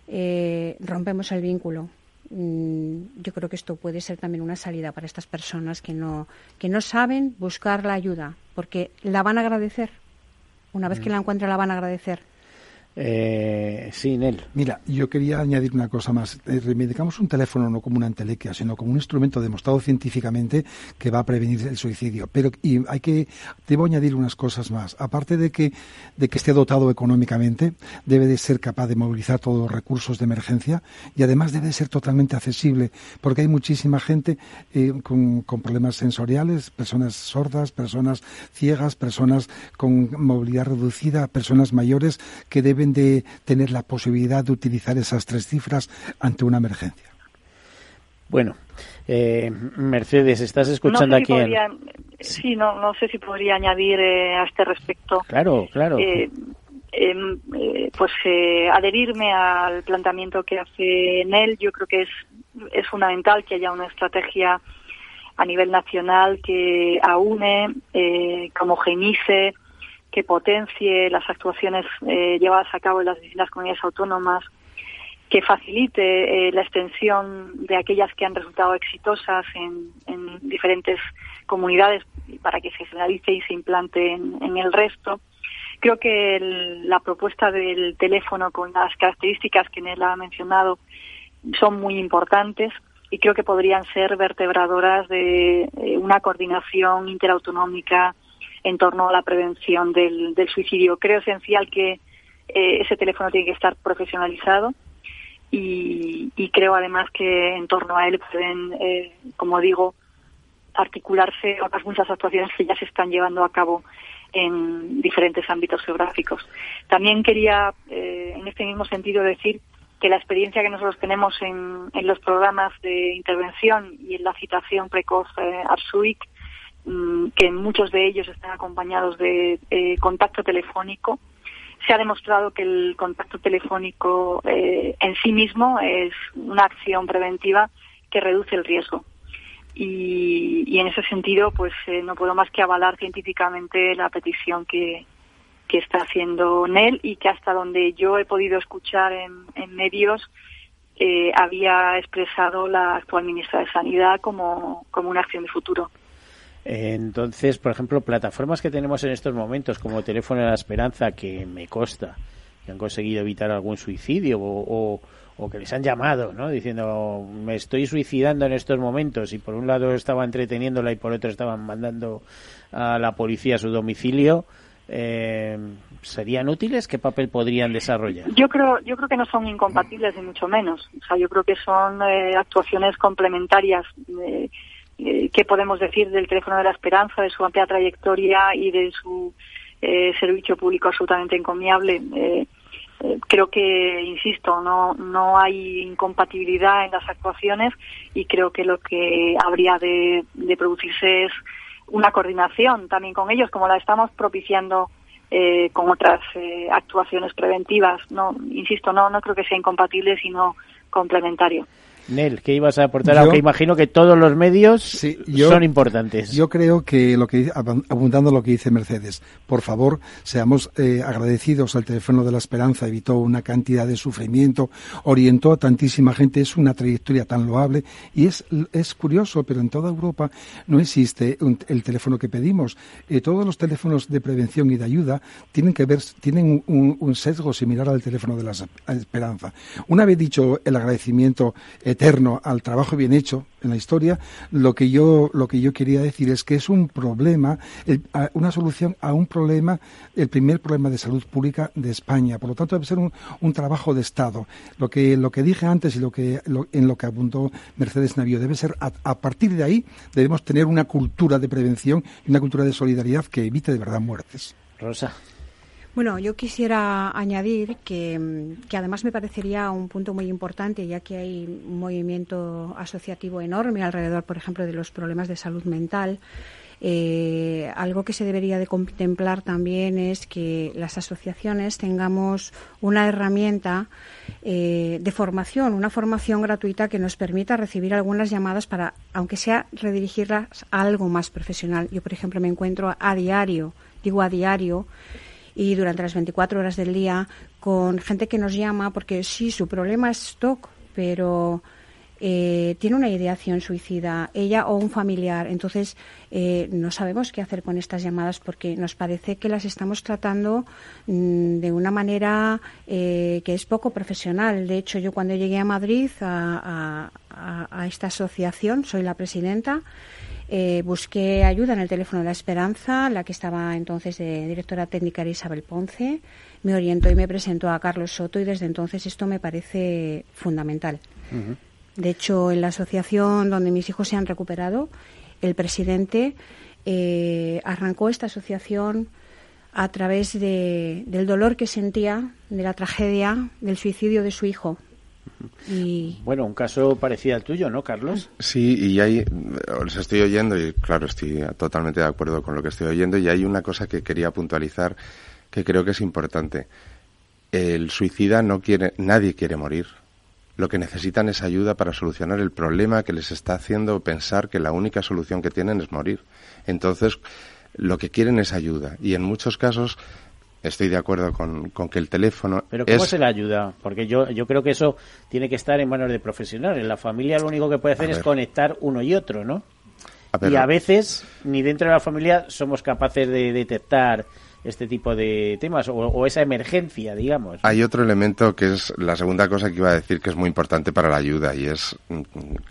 [SPEAKER 2] eh, rompemos el vínculo. Mm, yo creo que esto puede ser también una salida para estas personas que no, que no saben buscar la ayuda, porque la van a agradecer. Una vez que mm. la encuentren, la van a agradecer
[SPEAKER 1] eh, sí, Nel.
[SPEAKER 3] Mira, yo quería añadir una cosa más. Eh, reivindicamos un teléfono no como una entelequia, sino como un instrumento demostrado científicamente que va a prevenir el suicidio. Pero y hay que, debo añadir unas cosas más. Aparte de que, de que esté dotado económicamente, debe de ser capaz de movilizar todos los recursos de emergencia y además debe de ser totalmente accesible, porque hay muchísima gente eh, con, con problemas sensoriales, personas sordas, personas ciegas, personas con movilidad reducida, personas mayores que deben de tener la posibilidad de utilizar esas tres cifras ante una emergencia.
[SPEAKER 1] Bueno, eh, Mercedes, ¿estás escuchando aquí?
[SPEAKER 11] Sí, no, no sé si podría añadir eh, a este respecto.
[SPEAKER 1] Claro, claro.
[SPEAKER 11] Eh, em, pues adherirme al planteamiento que hace Nel, yo creo que es, es fundamental que haya una estrategia a nivel nacional que aúne, que homogenice que potencie las actuaciones eh, llevadas a cabo en las distintas comunidades autónomas, que facilite eh, la extensión de aquellas que han resultado exitosas en, diferentes comunidades para que se generalice y se implante en, el resto. Creo que la propuesta del teléfono con las características que él ha mencionado son muy importantes y creo que podrían ser vertebradoras de eh, una coordinación interautonómica en torno a la prevención del, suicidio. Creo esencial que eh, ese teléfono tiene que estar profesionalizado y, creo además que en torno a él pueden, eh, como digo, articularse otras muchas actuaciones que ya se están llevando a cabo en diferentes ámbitos geográficos. También quería, en este mismo sentido, decir que la experiencia que nosotros tenemos en, los programas de intervención y en la citación precoz eh, ARSUIC, que muchos de ellos están acompañados de eh, contacto telefónico, se ha demostrado que el contacto telefónico eh, en sí mismo es una acción preventiva que reduce el riesgo. Y, en ese sentido, pues eh, no puedo más que avalar científicamente la petición que, que está haciendo NEL y que hasta donde yo he podido escuchar en, medios eh, había expresado la actual ministra de Sanidad como, como una acción de futuro.
[SPEAKER 1] Entonces, por ejemplo, plataformas que tenemos en estos momentos como Teléfono de la Esperanza, que me consta que han conseguido evitar algún suicidio o, o, que les han llamado, ¿no? Diciendo, me estoy suicidando en estos momentos y por un lado estaba entreteniéndola y por otro estaban mandando a la policía a su domicilio eh, serían útiles? ¿Qué papel podrían desarrollar?
[SPEAKER 11] Yo creo, yo creo que no son incompatibles ni mucho menos. O sea, yo creo que son eh, actuaciones complementarias. Eh, eh, ¿Qué podemos decir del teléfono de la esperanza, de su amplia trayectoria y de su servicio público absolutamente encomiable? creo que, insisto, no, no hay incompatibilidad en las actuaciones y creo que lo que habría de producirse es una coordinación también con ellos, como la estamos propiciando eh, con otras eh, actuaciones preventivas. No, insisto, no, no creo que sea incompatible, sino complementario.
[SPEAKER 1] Nel, ¿qué ibas a aportar? Aunque imagino que todos los medios son importantes.
[SPEAKER 3] Yo creo que, lo que abundando lo que dice Mercedes, por favor, seamos eh, agradecidos al teléfono de la esperanza, evitó una cantidad de sufrimiento, orientó a tantísima gente, es una trayectoria tan loable y es, es curioso, pero en toda Europa no existe el teléfono que pedimos. Eh, todos los teléfonos de prevención y de ayuda tienen que ver, tienen un, un sesgo similar al teléfono de la esperanza. Una vez dicho el agradecimiento, eterno al trabajo bien hecho en la historia, lo que yo, lo que yo quería decir es que es un problema, una solución a un problema, el primer problema de salud pública de España. Por lo tanto, debe ser un, un trabajo de Estado. Lo que, lo que dije antes y lo que, en lo que apuntó Mercedes Navío, debe ser, a, a partir de ahí, debemos tener una cultura de prevención y una cultura de solidaridad que evite de verdad muertes.
[SPEAKER 1] Rosa.
[SPEAKER 2] Bueno, yo quisiera añadir que, además me parecería un punto muy importante, ya que hay un movimiento asociativo enorme alrededor, por ejemplo, de los problemas de salud mental. Eh, algo que se debería de contemplar también es que las asociaciones tengamos una herramienta eh, de formación, una formación gratuita que nos permita recibir algunas llamadas para, aunque sea redirigirlas a algo más profesional. Yo, por ejemplo, me encuentro a diario, digo a diario, y durante las 24 horas del día con gente que nos llama porque sí, su problema es stock, pero eh, tiene una ideación suicida, ella o un familiar. Entonces, eh, no sabemos qué hacer con estas llamadas porque nos parece que las estamos tratando mm, de una manera eh, que es poco profesional. De hecho, yo cuando llegué a Madrid a esta asociación, soy la presidenta, eh, busqué ayuda en el teléfono de la Esperanza, la que estaba entonces de directora técnica era Isabel Ponce, me orientó y me presentó a Carlos Soto y desde entonces esto me parece fundamental. De hecho, en la asociación donde mis hijos se han recuperado, el presidente eh, arrancó esta asociación a través de, del dolor que sentía de la tragedia del suicidio de su hijo,
[SPEAKER 1] bueno, un caso parecido al tuyo, ¿no, Carlos?
[SPEAKER 4] Sí, y ahí os estoy oyendo y claro, estoy totalmente de acuerdo con lo que estoy oyendo y hay una cosa que quería puntualizar que creo que es importante. El suicida no quiere, nadie quiere morir. Lo que necesitan es ayuda para solucionar el problema que les está haciendo pensar que la única solución que tienen es morir. Entonces, lo que quieren es ayuda. Y en muchos casos estoy de acuerdo con, que el teléfono.
[SPEAKER 1] Pero ¿cómo se le ayuda? Porque yo, yo creo que eso tiene que estar en manos de profesionales. La familia lo único que puede hacer es conectar uno y otro, ¿no? y a veces, ni dentro de la familia somos capaces de detectar este tipo de temas o, esa emergencia, digamos.
[SPEAKER 4] Hay otro elemento que es la segunda cosa que iba a decir que es muy importante para la ayuda y es mm,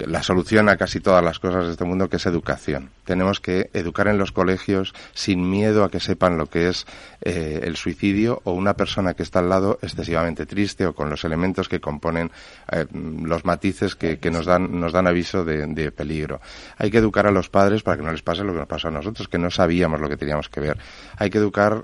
[SPEAKER 4] la solución a casi todas las cosas de este mundo que es educación. Tenemos que educar en los colegios sin miedo a que sepan lo que es eh, el suicidio o una persona que está al lado excesivamente triste o con los elementos que componen eh, los matices que, nos dan nos dan aviso de, de peligro. Hay que educar a los padres para que no les pase lo que nos pasó a nosotros, que no sabíamos lo que teníamos que ver. Hay que educar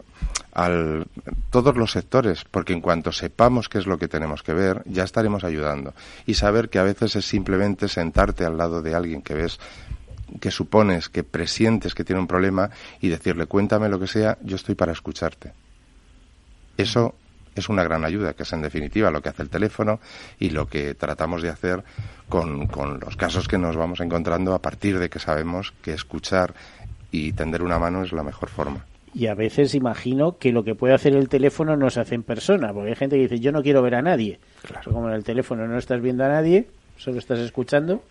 [SPEAKER 4] al todos los sectores, porque en cuanto sepamos qué es lo que tenemos que ver, ya estaremos ayudando. Y saber que a veces es simplemente sentarte al lado de alguien que ves que supones, que presientes que tiene un problema y decirle cuéntame lo que sea, yo estoy para escucharte. Eso es una gran ayuda, que es en definitiva lo que hace el teléfono y lo que tratamos de hacer con, con los casos que nos vamos encontrando a partir de que sabemos que escuchar y tender una mano es la mejor forma.
[SPEAKER 1] Y a veces imagino que lo que puede hacer el teléfono no se hace en persona, porque hay gente que dice, yo no quiero ver a nadie. Claro. Como en el teléfono no estás viendo a nadie, solo estás escuchando.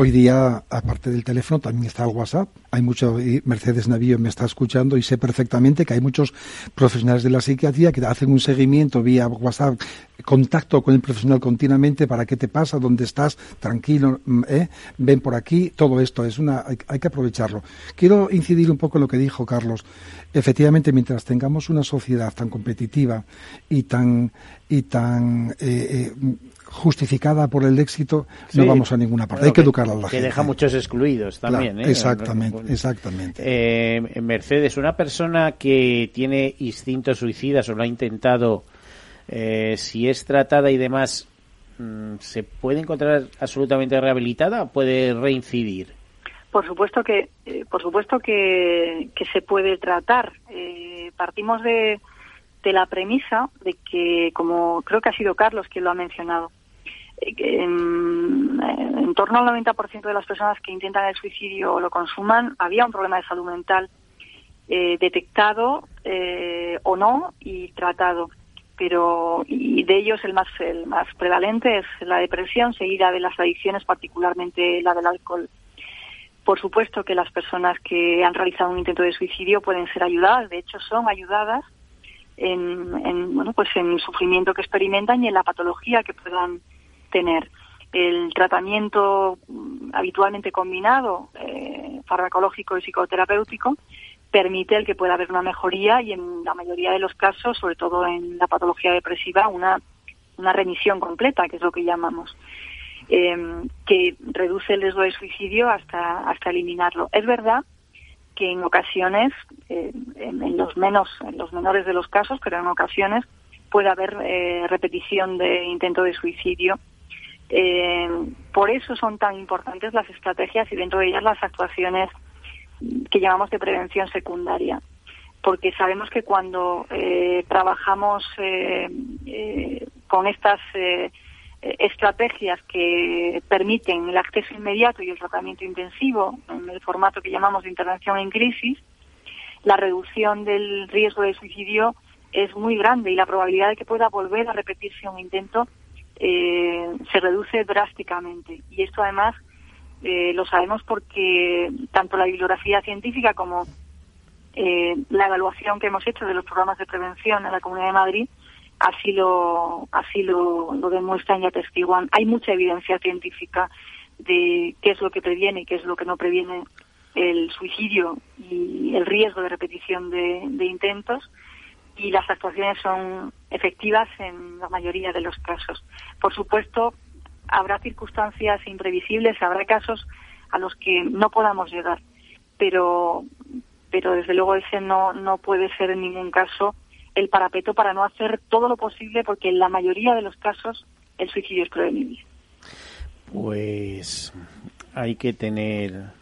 [SPEAKER 3] Hoy día, aparte del teléfono, también está el WhatsApp. Hay mucho, Mercedes Navío me está escuchando y sé perfectamente que hay muchos profesionales de la psiquiatría que hacen un seguimiento vía WhatsApp, contacto con el profesional continuamente para qué te pasa, dónde estás, tranquilo, mm, ¿eh? ven por aquí. Todo esto es una, hay, hay que aprovecharlo. Quiero incidir un poco en lo que dijo Carlos. Efectivamente, mientras tengamos una sociedad tan competitiva y tan y tan eh, eh, justificada por el éxito, no vamos a ninguna parte. Hay que, educar a la gente.
[SPEAKER 1] Que deja muchos excluidos también. ¿eh?
[SPEAKER 3] Exactamente, exactamente.
[SPEAKER 1] Eh, Mercedes, una persona que tiene instintos suicidas o lo ha intentado, eh, si es tratada y demás, mm, ¿se puede encontrar absolutamente rehabilitada o puede reincidir?
[SPEAKER 11] Por supuesto que, por supuesto que, que se puede tratar. partimos de, de la premisa de que, como creo que ha sido Carlos quien lo ha mencionado, en, en, torno al 90% de las personas que intentan el suicidio o lo consuman había un problema de salud mental eh, detectado eh, o no y tratado. Pero y de ellos el más el más prevalente es la depresión seguida de las adicciones, particularmente la del alcohol. Por supuesto que las personas que han realizado un intento de suicidio pueden ser ayudadas, de hecho son ayudadas en, en bueno pues en el sufrimiento que experimentan y en la patología que puedan tener el tratamiento mm, habitualmente combinado, eh, farmacológico y psicoterapéutico, permite el que pueda haber una mejoría y en la mayoría de los casos, sobre todo en la patología depresiva, una, una remisión completa, que es lo que llamamos, em, que reduce el riesgo de suicidio hasta, hasta eliminarlo. Es verdad que en ocasiones, eh, en, los menos, en los menores de los casos, pero en ocasiones puede haber eh, repetición de intento de suicidio eh, por eso son tan importantes las estrategias y dentro de ellas las actuaciones que llamamos de prevención secundaria. Porque sabemos que cuando eh, trabajamos eh, eh con estas estrategias que permiten el acceso inmediato y el tratamiento intensivo en el formato que llamamos de intervención en crisis, la reducción del riesgo de suicidio es muy grande y la probabilidad de que pueda volver a repetirse un intento eh, se reduce drásticamente. Y esto además eh, lo sabemos porque tanto la bibliografía científica como eh, la evaluación que hemos hecho de los programas de prevención en la Comunidad de Madrid así lo así lo, lo demuestran y atestiguan. Hay mucha evidencia científica de qué es lo que previene y qué es lo que no previene el suicidio y el riesgo de repetición de intentos y las actuaciones son efectivas en la mayoría de los casos. Por supuesto, habrá circunstancias imprevisibles, habrá casos a los que no podamos llegar, pero, pero desde luego ese no, no puede ser en ningún caso el parapeto para no hacer todo lo posible porque en la mayoría de los casos el suicidio es prevenible.
[SPEAKER 1] Pues hay que tener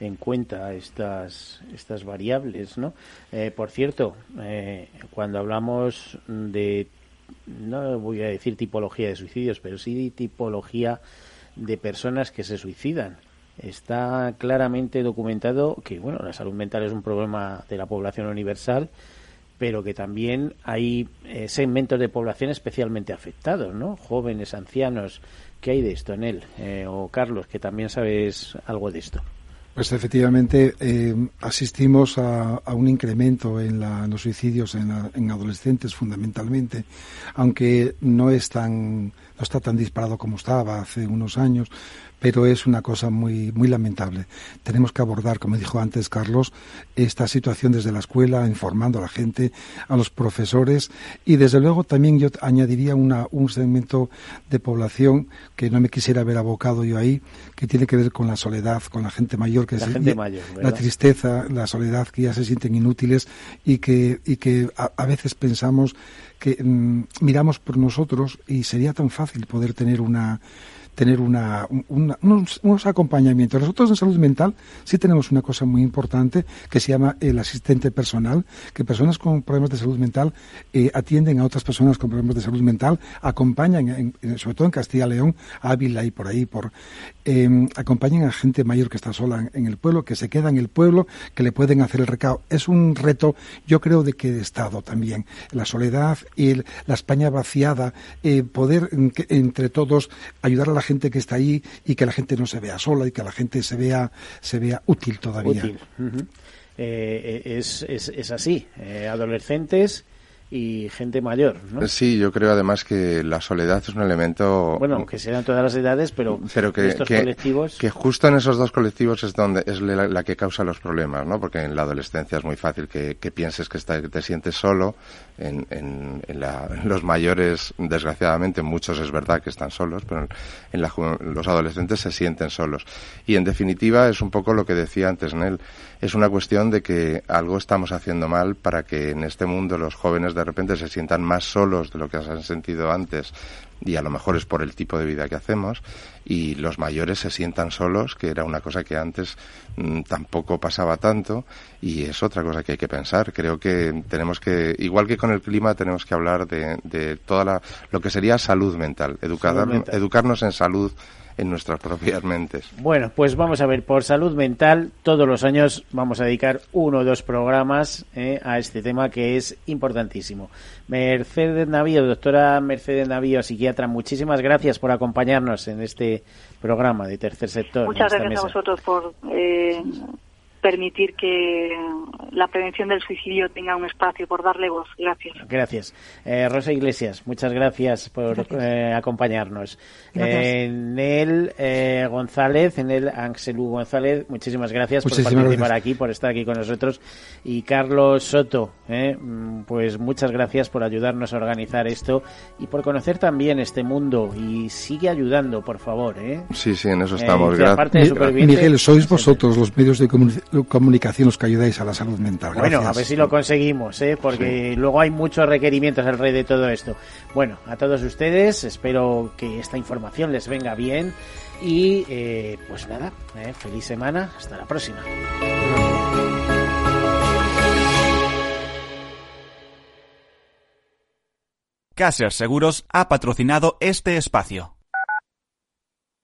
[SPEAKER 1] en cuenta estas, estas variables, ¿no? Eh, por cierto, eh, cuando hablamos de, no voy a decir tipología de suicidios, pero sí tipología de personas que se suicidan, está claramente documentado que bueno la salud mental es un problema de la población universal pero que también hay eh, segmentos de población especialmente afectados no jóvenes ancianos qué hay de esto en él eh, o Carlos que también sabes algo de esto
[SPEAKER 3] pues efectivamente eh, asistimos a, un incremento en, los suicidios en, adolescentes fundamentalmente, aunque no es tan no está tan disparado como estaba hace unos años, pero es una cosa muy, muy lamentable. Tenemos que abordar, como dijo antes Carlos, esta situación desde la escuela, informando a la gente, a los profesores y desde luego también yo añadiría una, un segmento de población que no me quisiera haber abocado yo ahí, que tiene que ver con la soledad, con la gente mayor, que
[SPEAKER 1] la,
[SPEAKER 3] la tristeza, la soledad, que ya se sienten inútiles y que, y que a, veces pensamos que mm, miramos por nosotros y sería tan fácil poder tener una tener una, unos, acompañamientos. Nosotros en salud mental sí tenemos una cosa muy importante que se llama el asistente personal, que personas con problemas de salud mental eh, atienden a otras personas con problemas de salud mental, acompañan, sobre todo en Castilla y León, Ávila y por ahí, por em, acompañan a gente mayor que está sola en, el pueblo, que se queda en el pueblo, que le pueden hacer el recado. Es un reto, yo creo, de que de Estado también. La soledad y la España vaciada, eh, poder entre todos ayudar a la gente que está ahí y que la gente no se vea sola y que la gente se vea se vea útil todavía.
[SPEAKER 1] Eh, eh, es, es, es, así. Eh, adolescentes y gente mayor, ¿no?
[SPEAKER 4] Sí, yo creo además que la soledad es un elemento...
[SPEAKER 1] Bueno, aunque sean todas las edades, pero, pero que, estos colectivos...
[SPEAKER 4] Que justo en esos dos colectivos es donde es la, que causa los problemas, ¿no? Porque en la adolescencia es muy fácil que, pienses que, te sientes solo. En, en, los mayores, desgraciadamente, muchos es verdad que están solos, pero en los adolescentes se sienten solos. Y en definitiva es un poco lo que decía antes Nel, es una cuestión de que algo estamos haciendo mal para que en este mundo los jóvenes de repente se sientan más solos de lo que se han sentido antes y a lo mejor es por el tipo de vida que hacemos y los mayores se sientan solos, que era una cosa que antes mm, tampoco pasaba tanto y es otra cosa que hay que pensar. Creo que tenemos que, igual que con el clima, tenemos que hablar de, de toda la, lo que sería salud mental, educarnos en salud en nuestras propias mentes.
[SPEAKER 1] Bueno, pues vamos a ver, por salud mental, todos los años vamos a dedicar uno o dos programas eh, a este tema que es importantísimo. Mercedes Navío, doctora Mercedes Navío, psiquiatra, muchísimas gracias por acompañarnos en este programa de Tercer Sector.
[SPEAKER 11] Muchas gracias a vosotros por eh, permitir que la prevención del suicidio tenga un espacio, por darle voz. Gracias.
[SPEAKER 1] Gracias. Eh, Rosa Iglesias, muchas gracias por eh, acompañarnos. Eh, Nel eh, González, Nel Anxelú González, muchísimas gracias por participar aquí, por estar aquí con nosotros. Y Carlos Soto, mm, pues muchas gracias por ayudarnos a organizar esto y por conocer también este mundo. Y sigue ayudando, por favor.
[SPEAKER 4] Sí, sí, en eso estamos. Gracias.
[SPEAKER 3] Miguel, sois vosotros los medios de comunicación comunicación los que ayudáis a la salud mental.
[SPEAKER 1] Bueno, a ver si lo conseguimos, ¿eh? porque luego hay muchos requerimientos alrededor de todo esto. Bueno, a todos ustedes, espero que esta información les venga bien y eh, pues nada, ¿eh? feliz semana, hasta la próxima.
[SPEAKER 8] Caser Seguros ha patrocinado este espacio.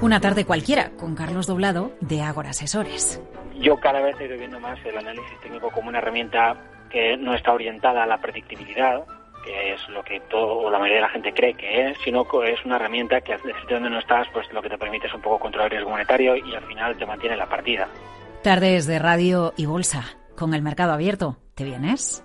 [SPEAKER 12] Una tarde cualquiera con Carlos Doblado de Ágora Asesores. yo cada vez estoy viendo más el análisis técnico como una herramienta que no está orientada a la predictibilidad, que es lo que todo la mayoría de la gente cree que es, sino que es una herramienta que desde donde no estás, pues lo que te permite es un poco controlar el riesgo monetario y al final te mantiene la partida.
[SPEAKER 13] Tardes de radio y bolsa, con el mercado abierto. ¿Te vienes?